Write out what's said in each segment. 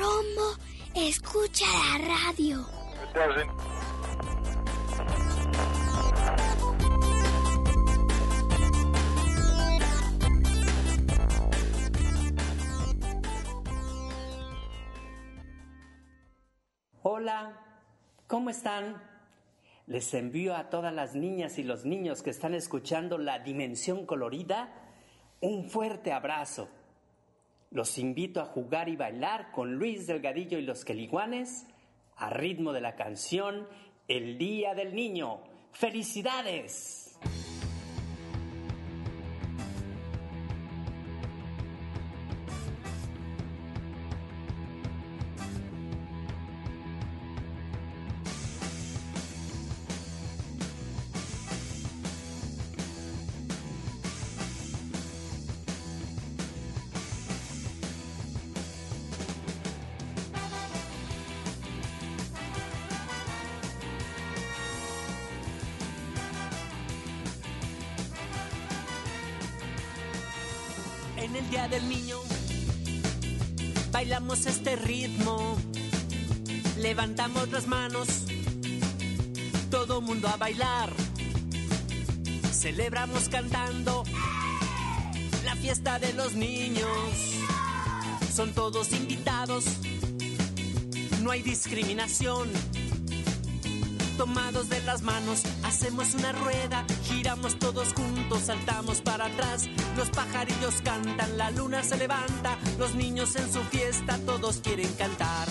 Rombo escucha la radio. Hola, ¿cómo están? Les envío a todas las niñas y los niños que están escuchando la dimensión colorida un fuerte abrazo. Los invito a jugar y bailar con Luis Delgadillo y los Queliguanes a ritmo de la canción El Día del Niño. ¡Felicidades! En el Día del Niño. Bailamos este ritmo, levantamos las manos, todo mundo a bailar, celebramos cantando la fiesta de los niños, son todos invitados, no hay discriminación. Tomados de las manos, hacemos una rueda, giramos todos juntos, saltamos para atrás, los pajarillos cantan, la luna se levanta, los niños en su fiesta, todos quieren cantar.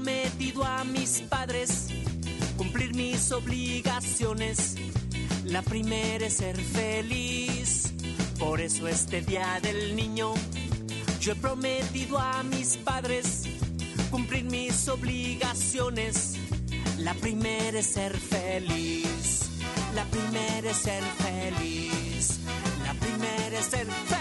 Prometido a mis padres cumplir mis obligaciones. La primera es ser feliz. Por eso este día del niño, yo he prometido a mis padres cumplir mis obligaciones. La primera es ser feliz. La primera es ser feliz. La primera es ser feliz.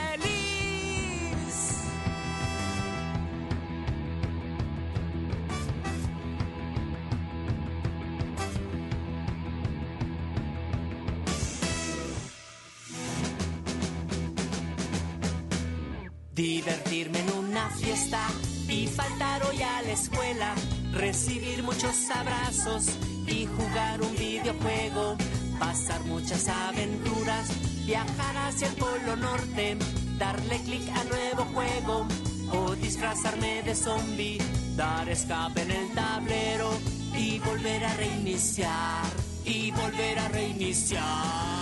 Y faltar hoy a la escuela, recibir muchos abrazos y jugar un videojuego, pasar muchas aventuras, viajar hacia el Polo Norte, darle clic a nuevo juego o disfrazarme de zombie, dar escape en el tablero y volver a reiniciar y volver a reiniciar.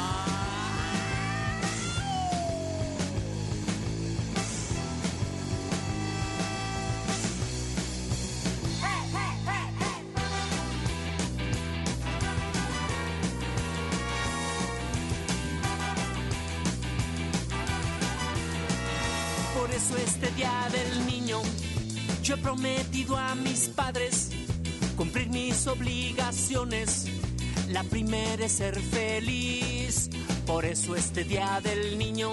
Mis padres cumplir mis obligaciones. La primera es ser feliz. Por eso este día del niño,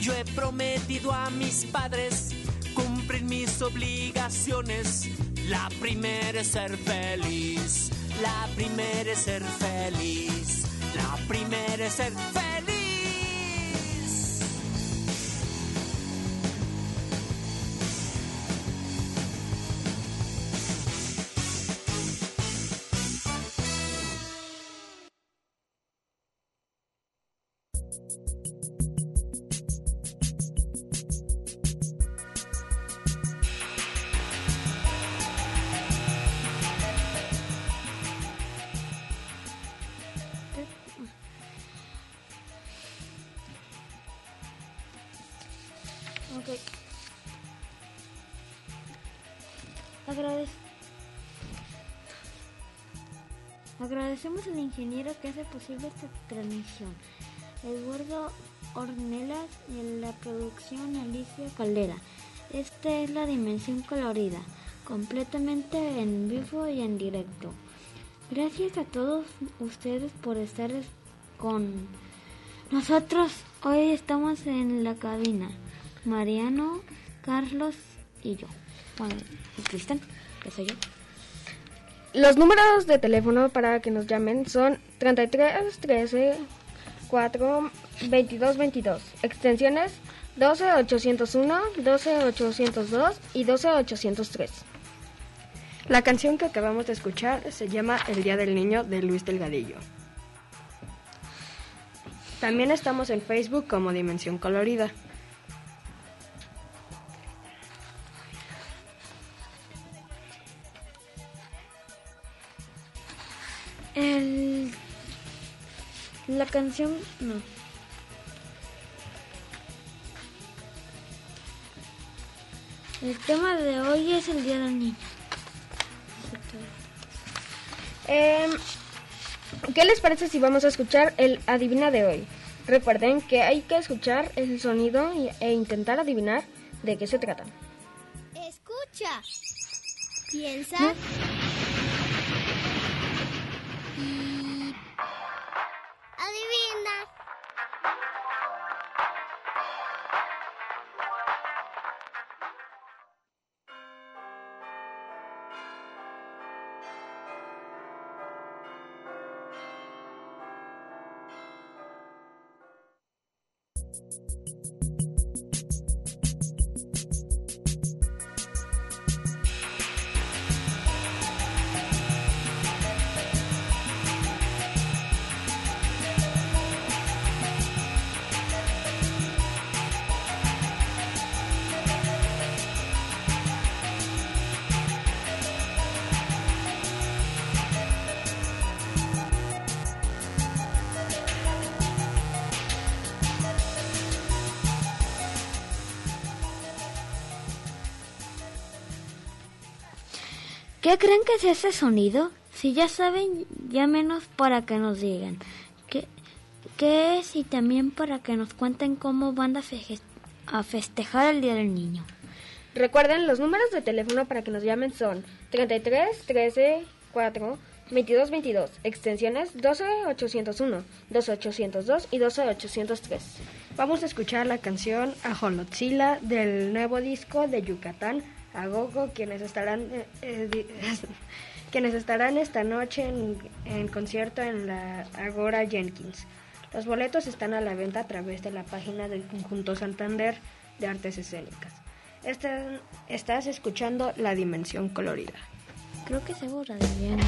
yo he prometido a mis padres cumplir mis obligaciones. La primera es ser feliz. La primera es ser feliz. La primera es ser feliz. Ok. Agradec- Agradecemos al ingeniero que hace posible esta transmisión, Eduardo Ornelas y en la producción Alicia Caldera. Esta es la dimensión colorida, completamente en vivo y en directo. Gracias a todos ustedes por estar es- con nosotros. Hoy estamos en la cabina. Mariano, Carlos y yo. Bueno, Cristian, que soy yo. Los números de teléfono para que nos llamen son 33 13 4 22 22. Extensiones 12 801, 12 802 y 12 803. La canción que acabamos de escuchar se llama El Día del Niño de Luis Delgadillo. También estamos en Facebook como Dimensión Colorida. La canción... No. El tema de hoy es el Día del Niño. Em, ¿Qué les parece si vamos a escuchar el Adivina de hoy? Recuerden que hay que escuchar el sonido e intentar adivinar de qué se trata. Escucha. Piensa. Y... Adivina. ¿Qué creen que es ese sonido? Si ya saben, llámenos para que nos digan qué, qué es y también para que nos cuenten cómo van a, feje- a festejar el Día del Niño. Recuerden, los números de teléfono para que nos llamen son 33 13 4 22 22, extensiones 12 801, 12 802 y 12 803. Vamos a escuchar la canción Ajolotzila del nuevo disco de Yucatán, Agogo, quienes estarán eh, eh, quienes estarán esta noche en, en concierto en la Agora Jenkins. Los boletos están a la venta a través de la página del Conjunto Santander de Artes Escénicas. Estás escuchando La Dimensión Colorida. Creo que segura de bien.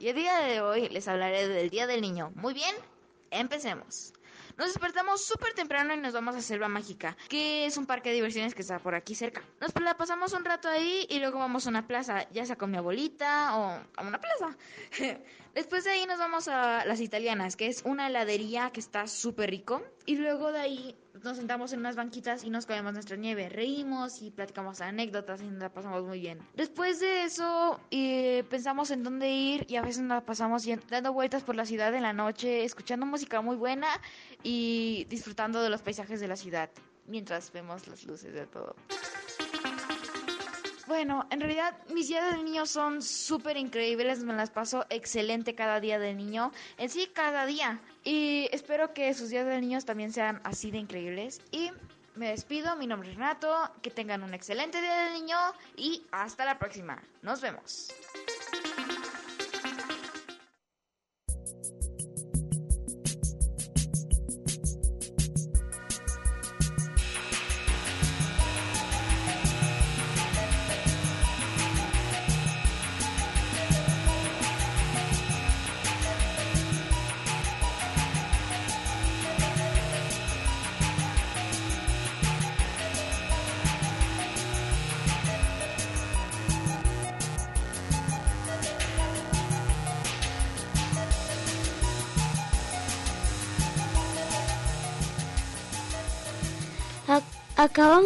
Y el día de hoy les hablaré del Día del Niño. Muy bien, empecemos. Nos despertamos súper temprano y nos vamos a Selva Mágica, que es un parque de diversiones que está por aquí cerca. Nos la pasamos un rato ahí y luego vamos a una plaza, ya sea con mi abuelita o a una plaza. Después de ahí nos vamos a Las Italianas, que es una heladería que está súper rico. Y luego de ahí nos sentamos en unas banquitas y nos comemos nuestra nieve. Reímos y platicamos anécdotas y nos la pasamos muy bien. Después de eso eh, pensamos en dónde ir y a veces nos la pasamos dando vueltas por la ciudad en la noche, escuchando música muy buena y disfrutando de los paisajes de la ciudad mientras vemos las luces de todo. Bueno, en realidad mis días del niño son súper increíbles, me las paso excelente cada día del niño, en sí cada día. Y espero que sus días del niño también sean así de increíbles. Y me despido, mi nombre es Renato, que tengan un excelente día del niño y hasta la próxima. Nos vemos.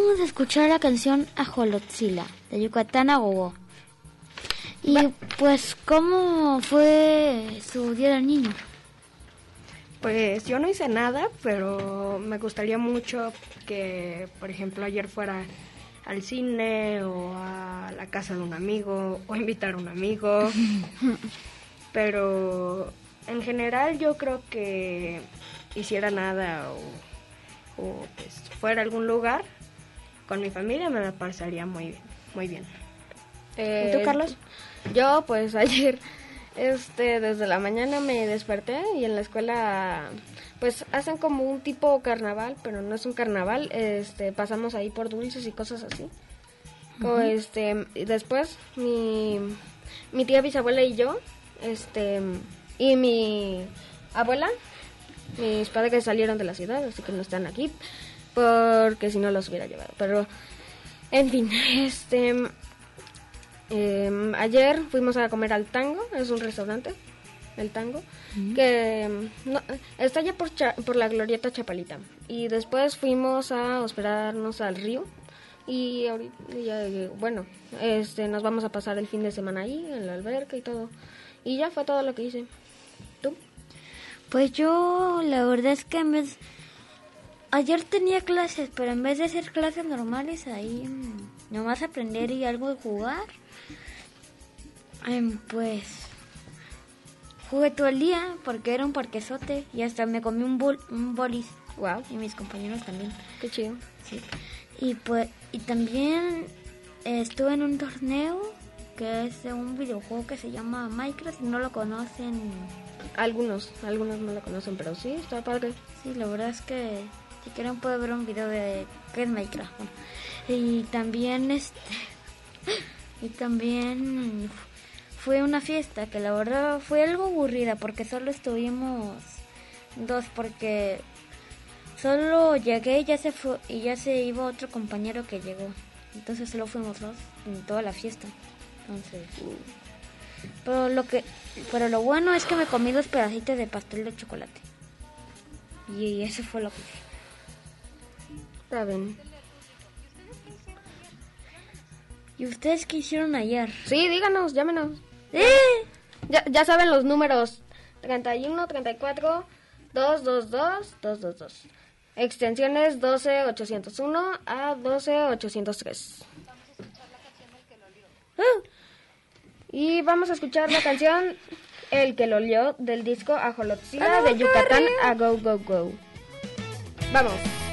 Acabamos de escuchar la canción Ajolotzila de Yucatán a Gogo. Y pues, ¿cómo fue su día del niño? Pues yo no hice nada, pero me gustaría mucho que, por ejemplo, ayer fuera al cine o a la casa de un amigo o invitar a un amigo. pero en general yo creo que hiciera nada o, o pues fuera a algún lugar con mi familia me la pasaría muy bien. Muy bien. ¿Y tú, Carlos? Yo, pues ayer, este, desde la mañana me desperté y en la escuela, pues hacen como un tipo carnaval, pero no es un carnaval. Este, pasamos ahí por dulces y cosas así. este, y después mi, mi tía bisabuela y yo, este, y mi abuela, mis padres salieron de la ciudad, así que no están aquí porque si no los hubiera llevado. Pero, en fin, este... Em, ayer fuimos a comer al Tango, es un restaurante, el Tango, que em, está ya por, por la Glorieta Chapalita. Y después fuimos a hospedarnos al río. Y ahorita, bueno, este, nos vamos a pasar el fin de semana ahí, en la alberca y todo. Y ya fue todo lo que hice. ¿Tú? Pues yo, la verdad es que me Ayer tenía clases, pero en vez de ser clases normales, ahí mm, nomás aprender y algo de jugar, em, pues jugué todo el día porque era un parquesote y hasta me comí un, bol, un bolis. Wow. Y mis compañeros también. Qué chido. Sí. Y pues y también estuve en un torneo que es de un videojuego que se llama Minecraft. no lo conocen. Algunos, algunos no lo conocen, pero sí, está padre. Sí, la verdad es que si quieren pueden ver un video de qué es. Y también este y también fue una fiesta que la verdad fue algo aburrida porque solo estuvimos dos porque solo llegué y ya se fue y ya se iba otro compañero que llegó. Entonces solo fuimos dos en toda la fiesta. Entonces, pero lo que pero lo bueno es que me comí dos pedacitos de pastel de chocolate. Y eso fue lo que Está bien. ¿Y ustedes qué hicieron ayer? Sí, díganos, llámenos. ¡Eh! Ya, ya saben los números. 31, 34, 222, 222. Extensiones 12801 a 12803. ¡Ah! Y vamos a escuchar la canción El que lo olió del disco Ajolotzila de Yucatán a Go Go Go. Vamos.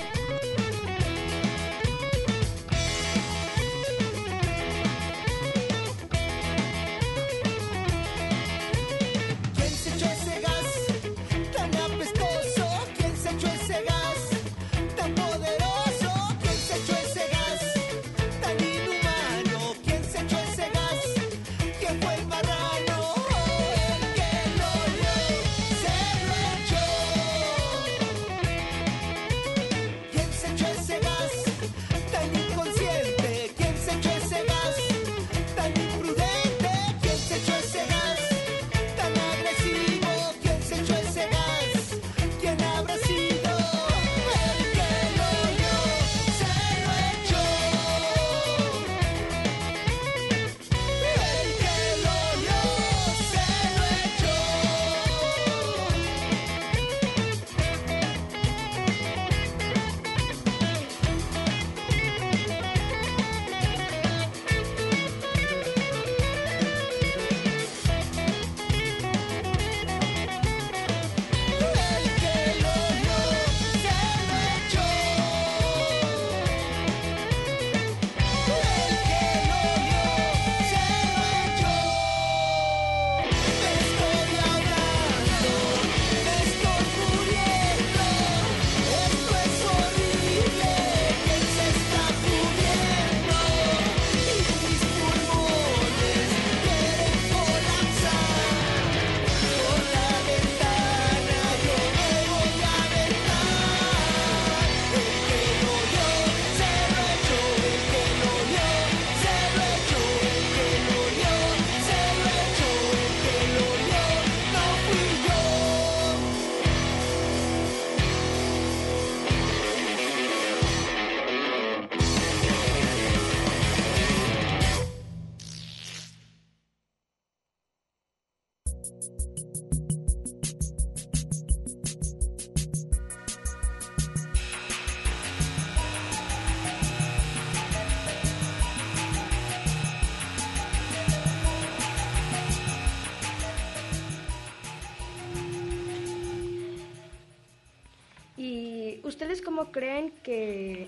Creen que...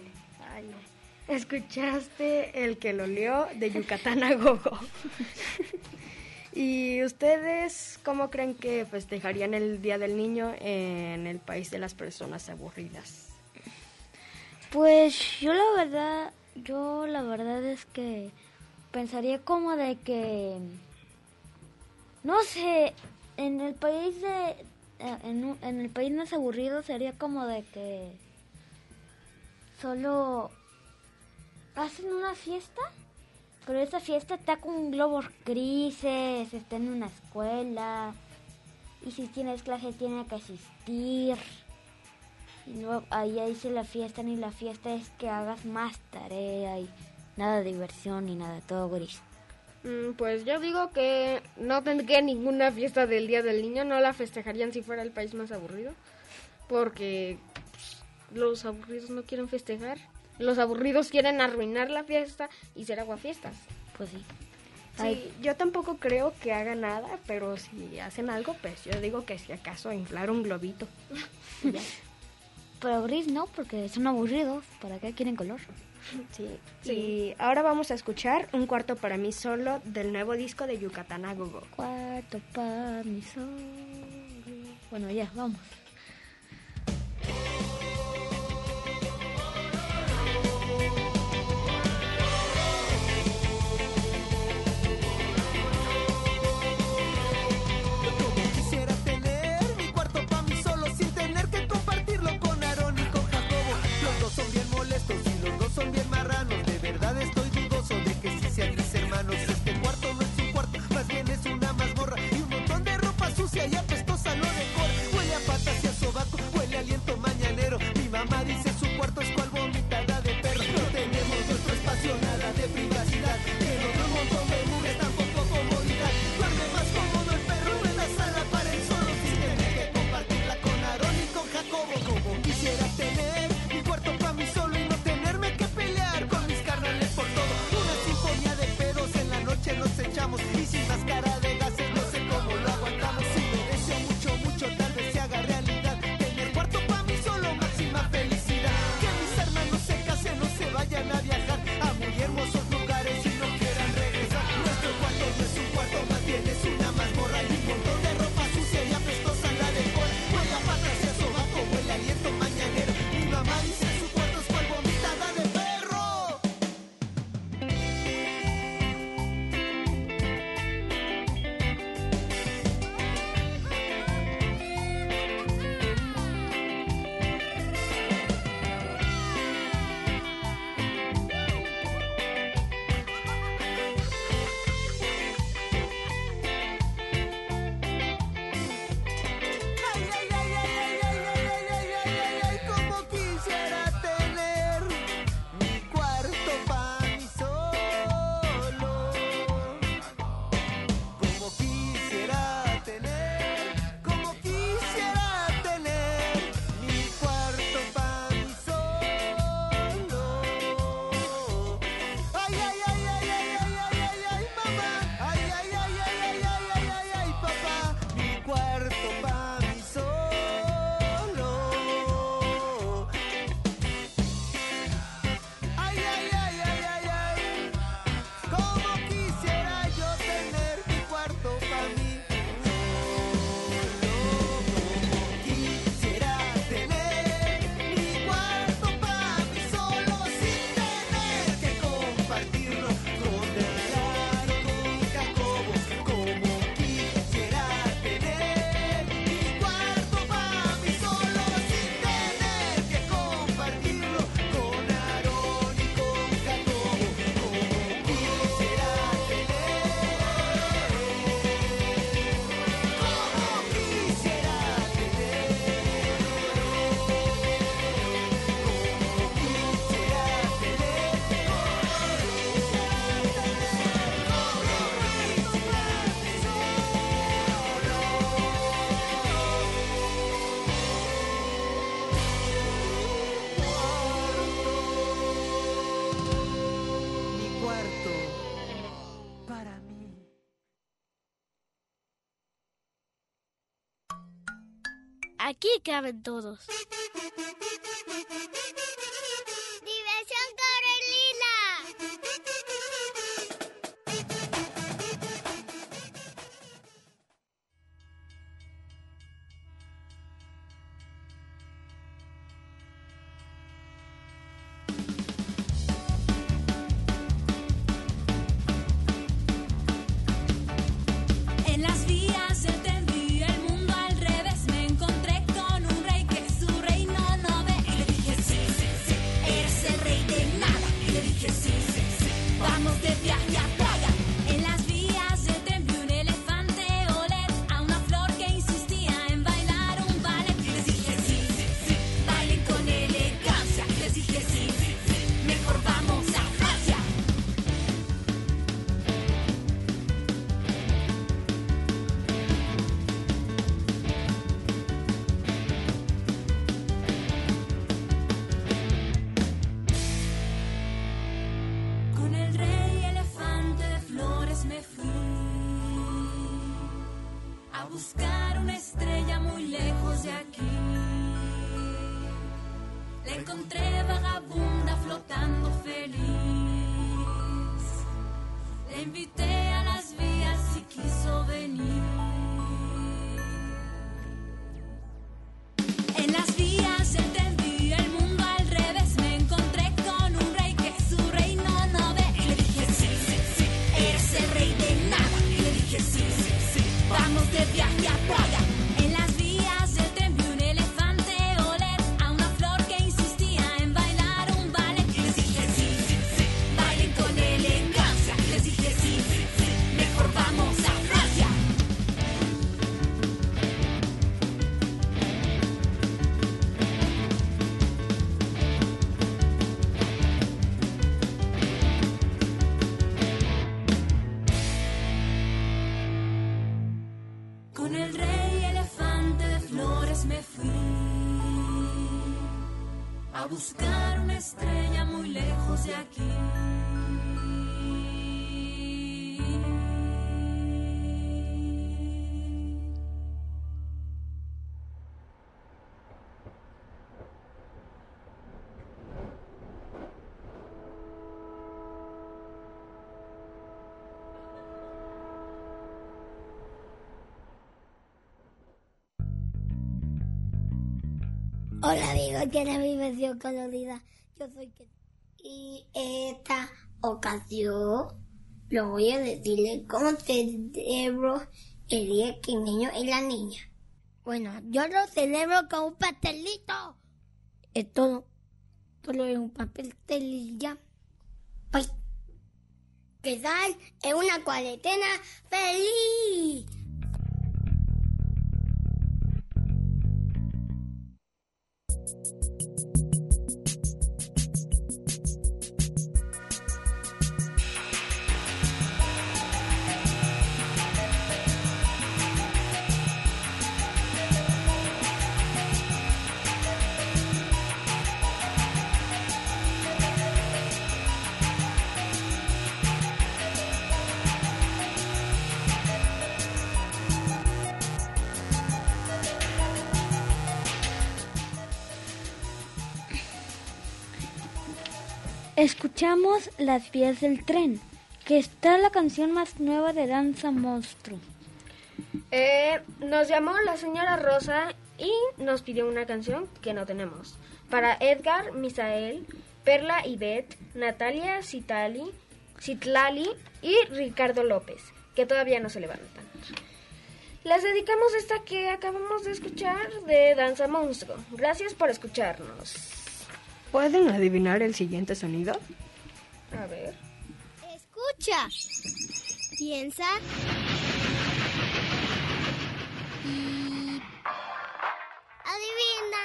Ay, no. Escuchaste el que lo lió de Yucatán a Gogo. ¿Y ustedes cómo creen que festejarían el Día del Niño en el país de las personas aburridas? Pues yo la verdad, yo la verdad es que pensaría como de que, no sé, en el país de, en, en el país más aburrido sería como de que solo hacen una fiesta, pero esa fiesta está con globos grises, está en una escuela, y si tienes clase tiene que asistir. Y luego ahí dice la fiesta, ni la fiesta es que hagas más tarea y nada de diversión ni nada, todo gris. Mm, Pues yo digo que no tendría ninguna fiesta del Día del Niño, no la festejarían si fuera el país más aburrido, porque los aburridos no quieren festejar, los aburridos quieren arruinar la fiesta y ser aguafiestas. Pues sí. Sí, yo tampoco creo que haga nada, pero si hacen algo, pues yo digo que si acaso inflar un globito. Pero gris no, porque son aburridos. ¿Para qué quieren color? Sí. Y ahora vamos a escuchar un cuarto para mí solo del nuevo disco de Yucatán a Gogo. Cuarto para mi solo. Bueno, ya, vamos. Aquí caben todos. Hola amigos de la diversión colorida, yo soy que y esta ocasión lo voy a decirle cómo celebro el día que el niño y la niña. Bueno, yo lo celebro con un pastelito. Es todo, solo es un pastel y ya. Pues, que tal en una cuarentena feliz. Escuchamos Las vías del tren, que está la canción más nueva de Danza Monstruo. Eh, nos llamó la señora Rosa y nos pidió una canción que no tenemos. Para Edgar, Misael, Perla Ivette, Natalia Citali, Citlali y Ricardo López, que todavía no se levantan. Les dedicamos esta que acabamos de escuchar de Danza Monstruo. Gracias por escucharnos. ¿Pueden adivinar el siguiente sonido? A ver. Escucha. Piensa. Y... Adivina.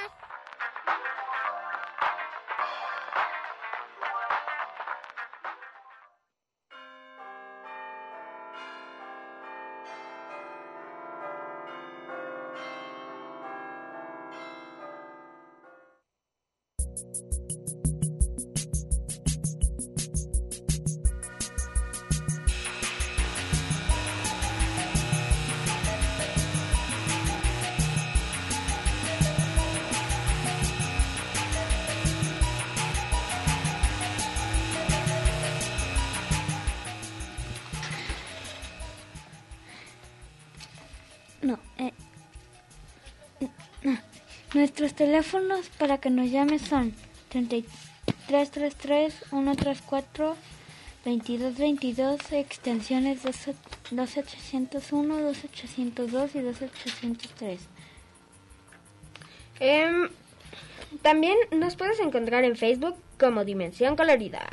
Nuestros teléfonos para que nos llames son 3333-134-2222, extensiones 2 2801, 2802 y 2803. Em, también nos puedes encontrar en Facebook como Dimensión Colorida.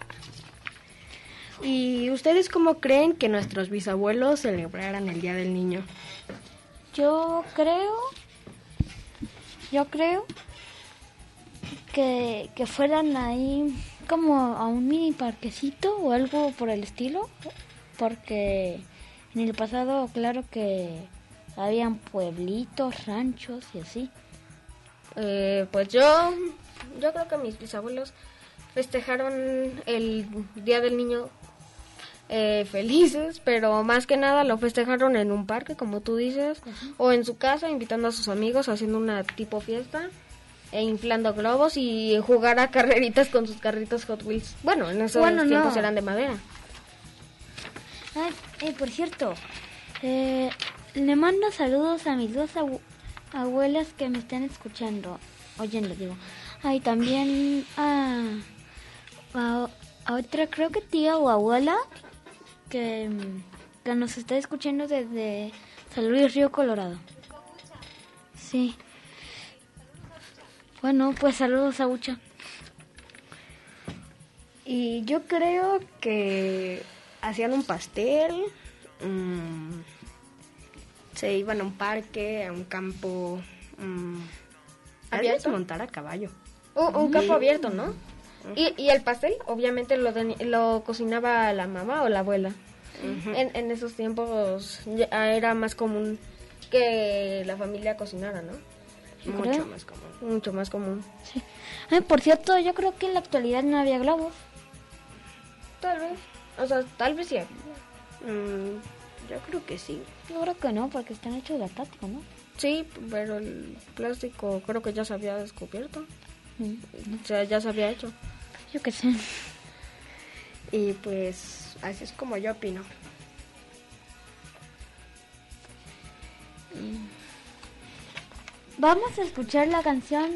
¿Y ustedes cómo creen que nuestros bisabuelos celebraran el Día del Niño? Yo creo, yo creo que, que fueran ahí como a un mini parquecito o algo por el estilo, porque en el pasado claro que habían pueblitos, ranchos y así. Eh, pues yo, yo creo que mis bisabuelos festejaron el Día del Niño eh, felices, pero más que nada lo festejaron en un parque, como tú dices, o en su casa, invitando a sus amigos, haciendo una tipo fiesta, e inflando globos y jugar a carreritas con sus carritos Hot Wheels. Bueno, en esos Bueno, no. tiempos eran de madera. Ay, eh, por cierto, eh, le mando saludos a mis dos abu- abuelas que me están escuchando, oyendo, digo. Ay, también a, a, a otra, creo que tía o abuela, que, mm, que nos está escuchando desde San Luis Río Colorado. Sí. Bueno, pues saludos a Ucha. Y yo creo que hacían un pastel, mm, se iban a un parque, a un campo, mm, ¿Abierto? ¿Abierto? montar a caballo. Un, un campo abierto, ¿no? Y, y el pastel, obviamente, lo, teni- lo cocinaba la mamá o la abuela. en, en esos tiempos ya era más común que la familia cocinara, ¿no? Mucho creo. más común. Mucho más común. Sí. Ay, por cierto, yo creo que en la actualidad no había globos. Tal vez. O sea, tal vez sí. Mm, yo creo que sí. Yo creo que no, porque están hechos de plástico, ¿no? Sí, pero el plástico creo que ya se había descubierto. Mm. O sea, ya se había hecho. Yo qué sé. Y pues así es como yo opino. Vamos a escuchar la canción.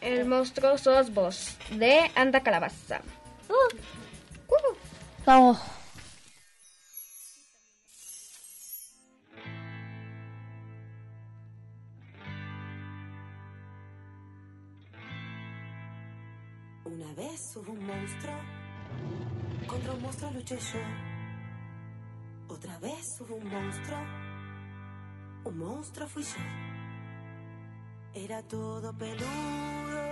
El monstruo sos vos, de Anda Calabaza. Vamos. Una vez hubo un monstruo, contra un monstruo luché yo. Otra vez hubo un monstruo, un monstruo fui yo. Era todo peludo,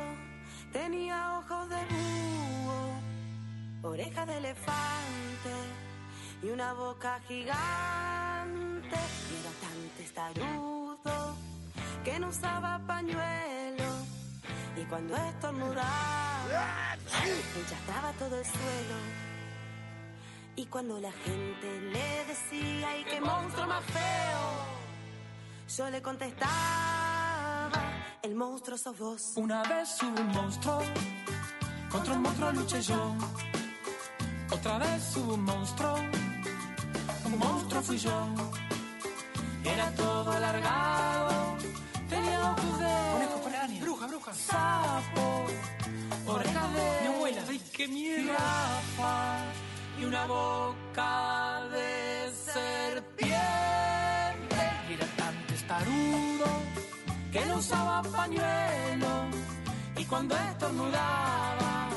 tenía ojos de búho, orejas de elefante y una boca gigante. Era tan testarudo que no usaba pañuelo. Y cuando estornudaba, enchastraba todo el suelo. Y cuando la gente le decía, ¡ay, qué monstruo más feo! Yo le contestaba, el monstruo sos vos. Una vez hubo un monstruo, contra un monstruo luché yo. Otra vez hubo un monstruo, un monstruo fui yo. Era todo alargado, tenía ojos de conejo bruja, bruja, sapo, orejas de mi abuela, ay qué miedo, y una boca de serpiente. Era tan testarudo que no usaba pañuelo y cuando estornudaba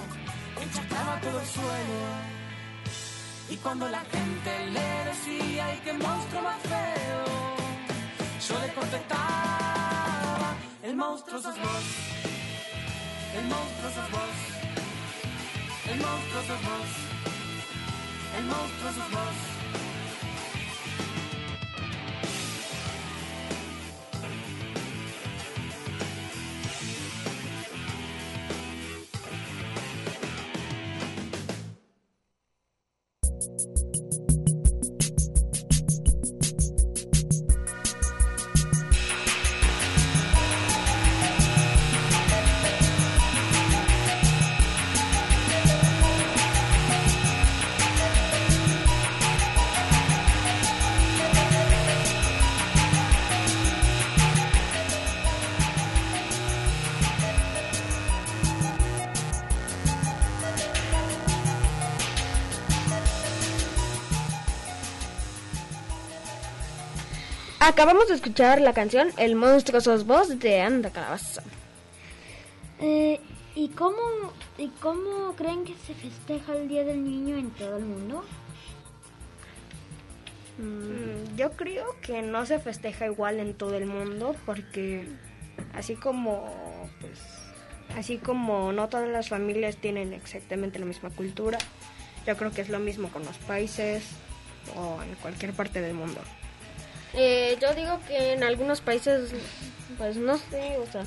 enchacaba todo el suelo. Y cuando la gente le decía, ¡ay, qué monstruo más feo! Yo le contestaba, el monstruo sos vos, el monstruo sos vos, el monstruo sos vos, el monstruo sos vos. Acabamos de escuchar la canción El monstruo sos vos de Anda Calabaza. Eh, ¿y, cómo, ¿Y cómo creen que se festeja el Día del Niño en todo el mundo? Mm, Yo creo que no se festeja igual en todo el mundo porque así como pues así como no todas las familias tienen exactamente la misma cultura, yo creo que es lo mismo con los países o en cualquier parte del mundo. Eh, yo digo que en algunos países, pues no sé, o sea,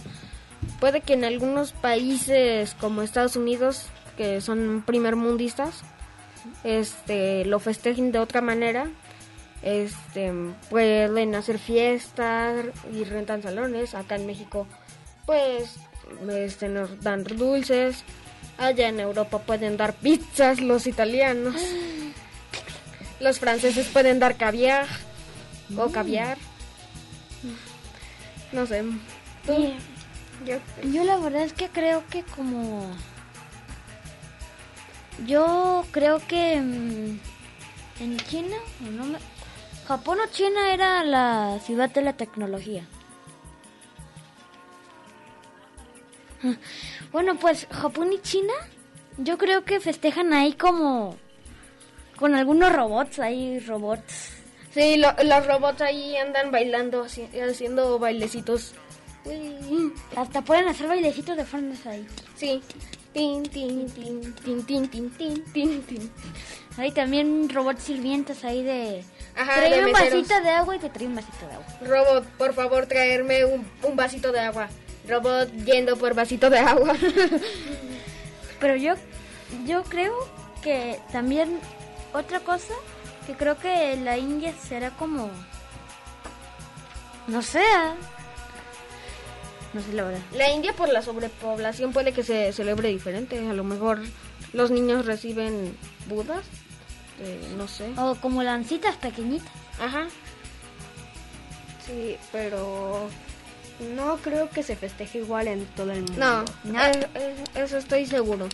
puede que en algunos países como Estados Unidos, que son primermundistas, este, lo festejen de otra manera. Este, pueden hacer fiestas y rentan salones. Acá en México, pues, este, nos dan dulces. Allá en Europa pueden dar pizzas los italianos. Los franceses pueden dar caviar o caviar. No sé. ¿Tú? Sí. Yo, Yo la verdad es que creo que como... Yo creo que mm, en China, no me- Japón o China era la ciudad de la tecnología. Bueno, pues Japón y China, yo creo que festejan ahí como con algunos robots, ahí robots. Sí, lo- los robots ahí andan bailando, haci- haciendo bailecitos. Uy. Hasta pueden hacer bailecitos de fondos ahí. Sí. Tin, tin, tin, tin, tin, tin, tin, tin, tin. Hay también robots sirvientes ahí de... Ajá, trae un vasito de agua y te trae un vasito de agua. Robot, por favor, traerme un, un vasito de agua. Robot yendo por vasito de agua. Pero yo, yo creo que también otra cosa, que creo que la India será como... No sé. ah. No sé la verdad. La India por la sobrepoblación puede que se celebre diferente. A lo mejor los niños reciben budas. eh, no sé. O como lancitas pequeñitas. Ajá. Sí, pero no creo que se festeje igual en todo el mundo. No, No. eh, eh, eso estoy seguro.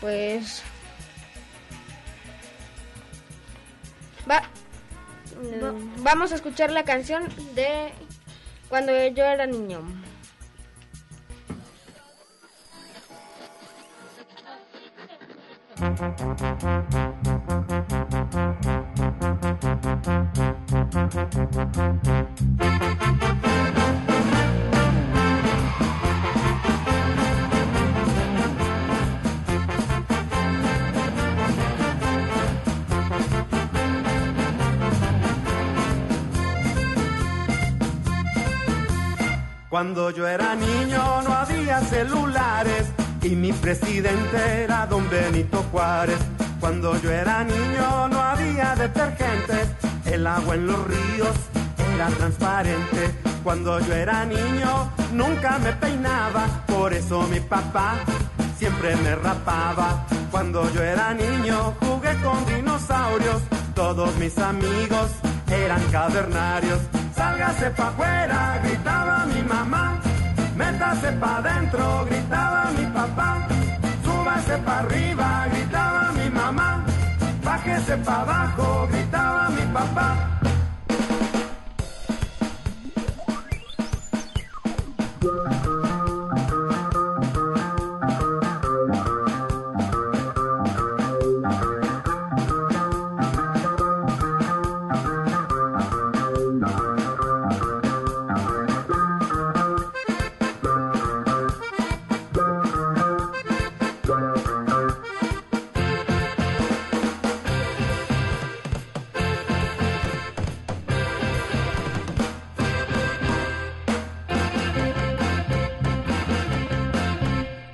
Pues... Va, vamos a escuchar la canción de cuando yo era niño. Cuando yo era niño no había celulares y mi presidente era don Benito Juárez. Cuando yo era niño no había detergentes, el agua en los ríos era transparente. Cuando yo era niño nunca me peinaba, por eso mi papá siempre me rapaba. Cuando yo era niño jugué con dinosaurios, todos mis amigos eran cavernarios. Sálgase pa' afuera, gritaba mi mamá. Métase pa' adentro, gritaba mi papá. Súbase pa' arriba, gritaba mi mamá. Bájese pa' abajo, gritaba mi papá.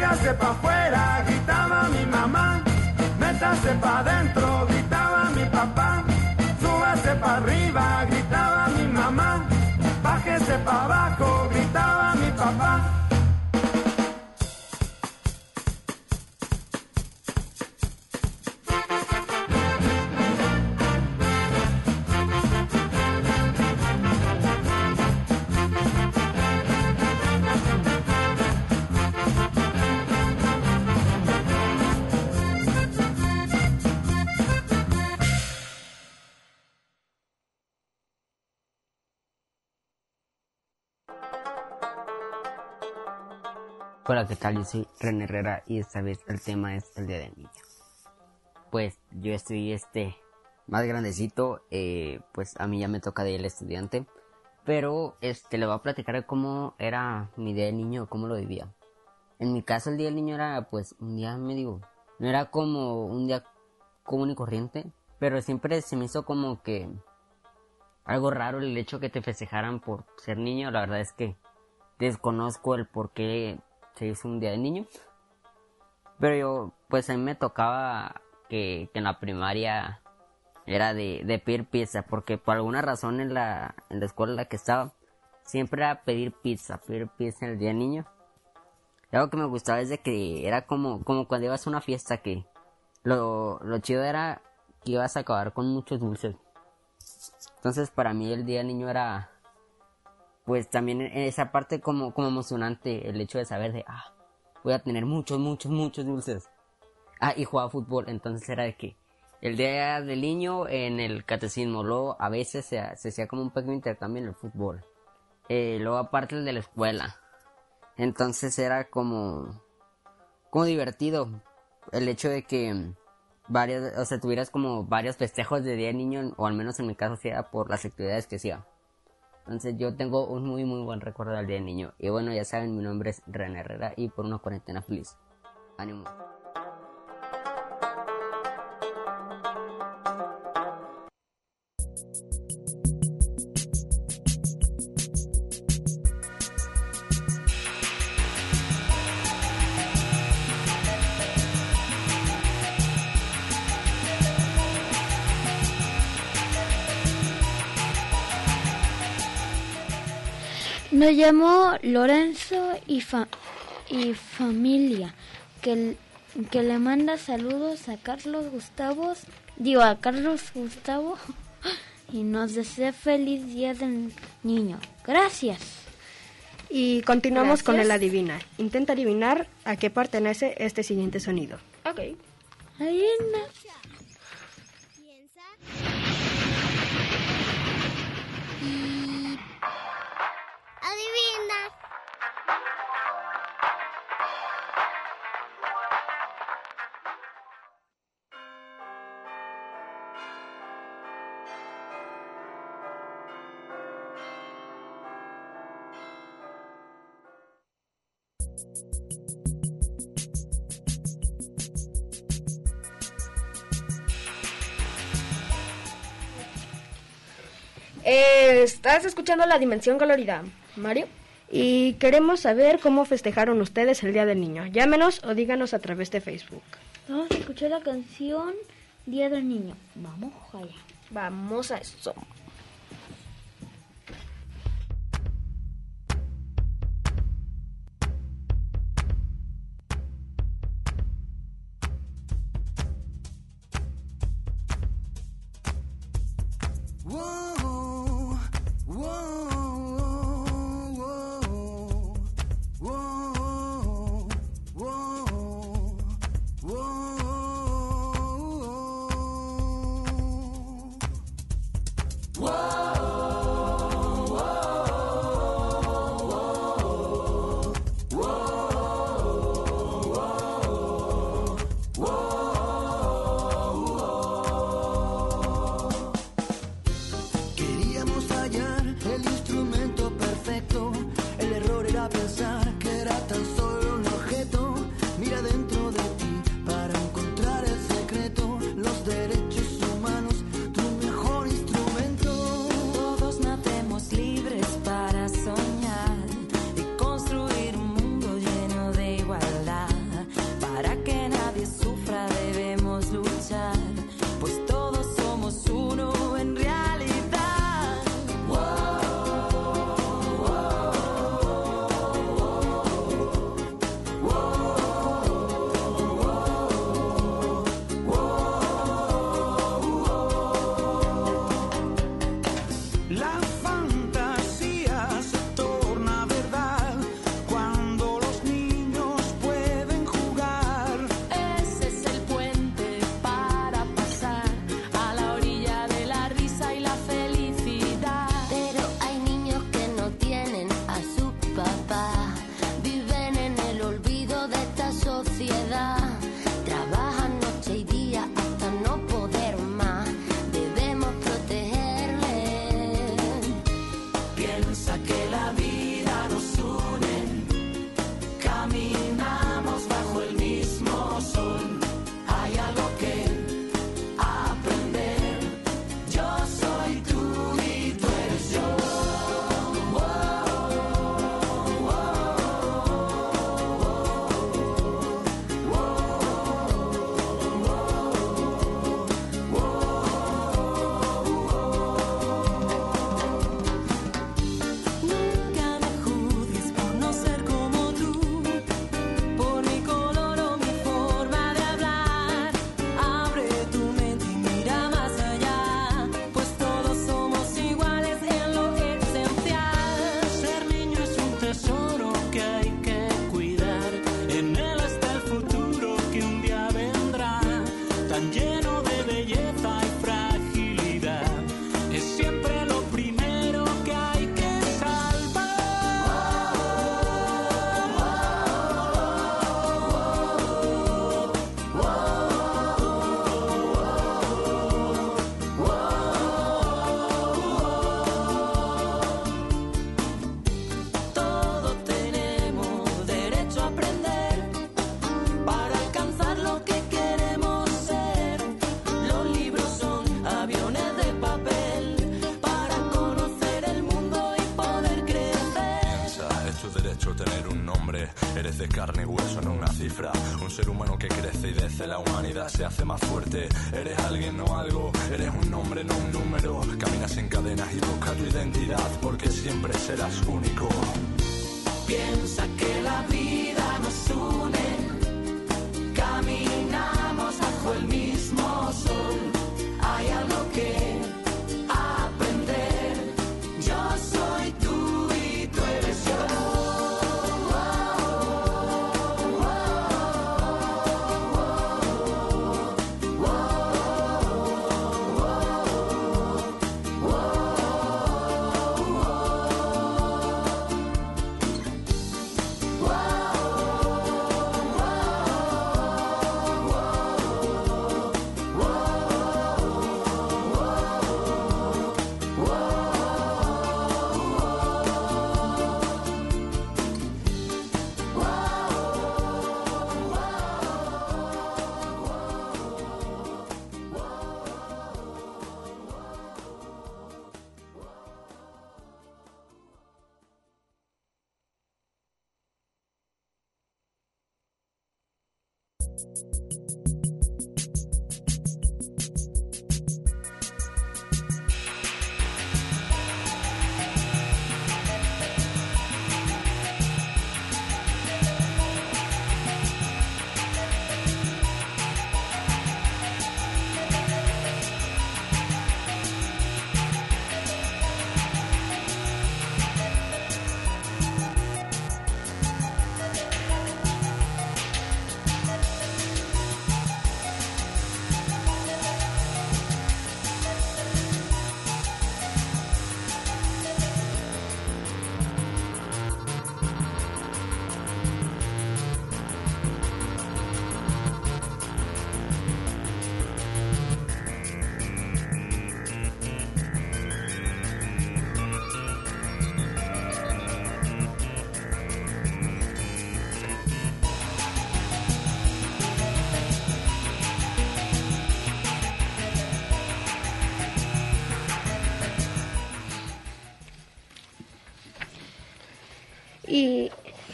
Sálgase pa' afuera, gritaba mi mamá. Métase pa' adentro, gritaba mi papá. Súbase pa' arriba, gritaba mi mamá. Bájese váyase para abajo, gritaba mi papá. Hola, ¿qué tal? Yo soy René Herrera y esta vez el tema es el Día del Niño. Pues yo estoy este más grandecito, eh, pues a mí ya me toca de el estudiante, pero este le voy a platicar cómo era mi día de niño, cómo lo vivía. En mi caso el día del niño era pues un día medio, no era como un día común y corriente, pero siempre se me hizo como que algo raro el hecho que te festejaran por ser niño, la verdad es que desconozco el por qué se hizo un día de niño. Pero yo, pues a mí me tocaba que, que en la primaria era de, de, pedir pizza, porque por alguna razón en la, en la escuela en la que estaba, siempre era pedir pizza, pedir pizza en el día de niño. Y algo que me gustaba es de que era como, como cuando ibas a una fiesta que lo, lo chido era que ibas a acabar con muchos dulces. Entonces para mí el día de niño era pues también esa parte como, como emocionante, el hecho de saber de, ah, voy a tener muchos, muchos, muchos dulces. Ah, y jugaba fútbol, entonces era de que el día del niño en el catecismo, luego a veces se, se hacía como un pequeño intercambio en el fútbol. Eh, luego aparte el de la escuela. Entonces era como, como divertido el hecho de que varios, o sea, tuvieras como varios festejos de día de niño, o al menos en mi caso sea por las actividades que hacía. Entonces yo tengo un muy muy buen recuerdo del día de niño. Y bueno, ya saben, mi nombre es René Herrera y por una cuarentena feliz. Ánimo. Me llamo Lorenzo y, fa y familia, que, que le manda saludos a Carlos Gustavo, digo a Carlos Gustavo, y nos desea feliz día del niño. Gracias. Y continuamos Gracias. con el adivinar. Intenta adivinar a qué pertenece este siguiente sonido. Ok. Adivina. Eh, estás escuchando la dimensión colorida. Mario. Y queremos saber cómo festejaron ustedes el Día del Niño. Llámenos o díganos a través de Facebook. Vamos a escuchar la canción Día del Niño. Vamos allá. Vamos a eso.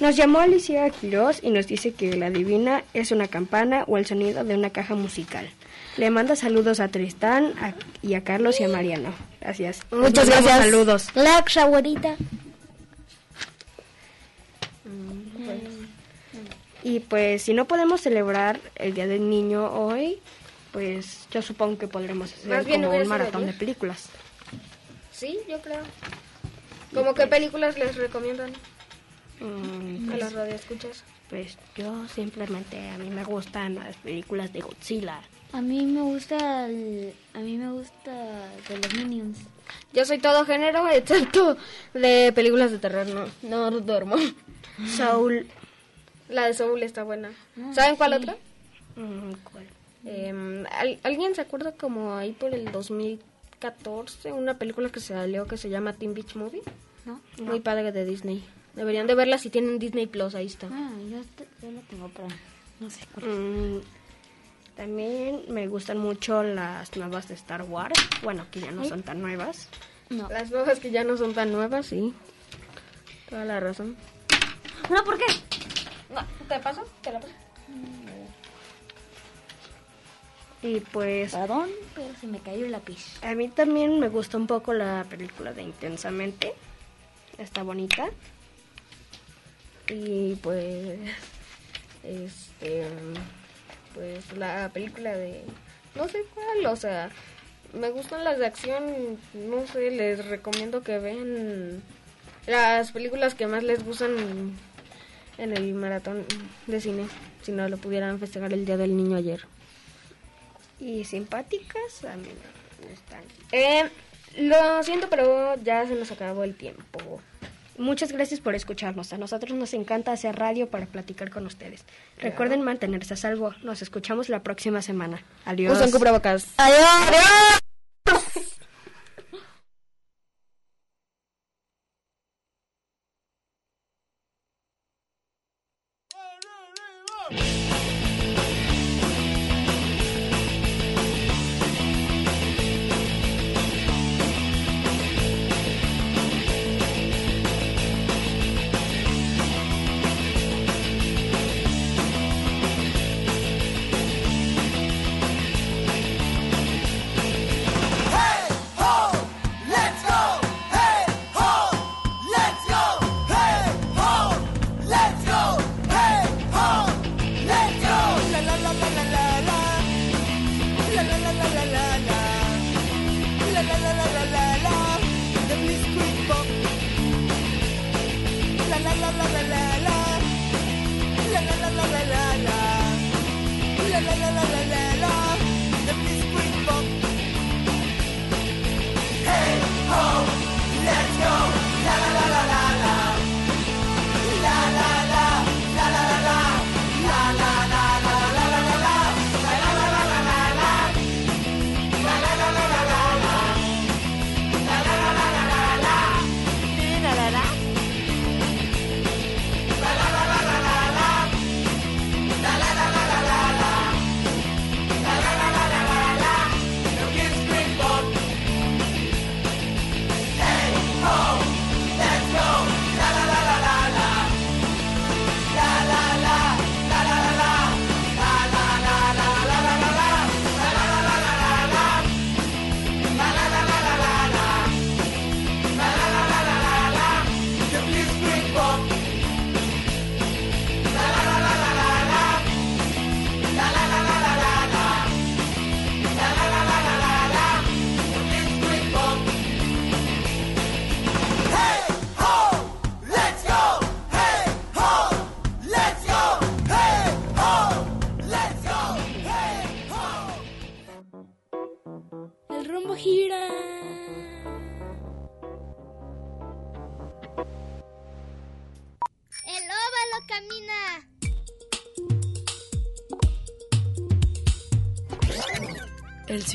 Nos llamó Alicia Quiroz y nos dice que la divina es una campana o el sonido de una caja musical. Le manda saludos a Tristán a- y a Carlos y a Mariano. Gracias. Muchas gracias. Saludos. Lax, abuelita. Y pues si no podemos celebrar el Día del Niño hoy, pues yo supongo que podremos hacer Más bien como un maratón de películas. Sí, yo creo. ¿Cómo qué películas les recomiendan Mm, a pues, los radioescuchas? pues yo simplemente a mí me gustan las películas de Godzilla. A mí me gusta el- a mí me gusta de los Minions. Yo soy todo género excepto de películas de terror, no, no duermo. Soul. La de Soul está buena. Ah, ¿Saben cuál sí. otra? Mm, ¿Cuál? Em, ¿al- ¿Alguien se acuerda como ahí por el 2014 una película que salió que se llama Teen Beach Movie? ¿No? Muy padre de Disney. Deberían de verla si tienen Disney Plus, ahí está. Ah, yo, te- yo lo tengo pero no sé cuál. Mm, también me gustan mucho las nuevas de Star Wars. Bueno, que ya no Ay. son tan nuevas. No. Las nuevas que ya no son tan nuevas, sí. Toda la razón. No, ¿por qué? No, ¿Te paso? ¿Te la paso? Y pues Perdón, pero se me cayó el lápiz. a mí también me gusta un poco la película de Intensamente. Está bonita. Y pues, este, pues la película de, no sé cuál, o sea, me gustan las de acción, no sé, les recomiendo que vean las películas que más les gustan en el maratón de cine, si no lo pudieran festejar el Día del Niño ayer. Y simpáticas a están. Eh, lo siento, pero ya se nos acabó el tiempo. Muchas gracias por escucharnos. A nosotros nos encanta hacer radio para platicar con ustedes. Recuerden mantenerse a salvo. Nos escuchamos la próxima semana. Adiós. Usen cubrebocas. Adiós. El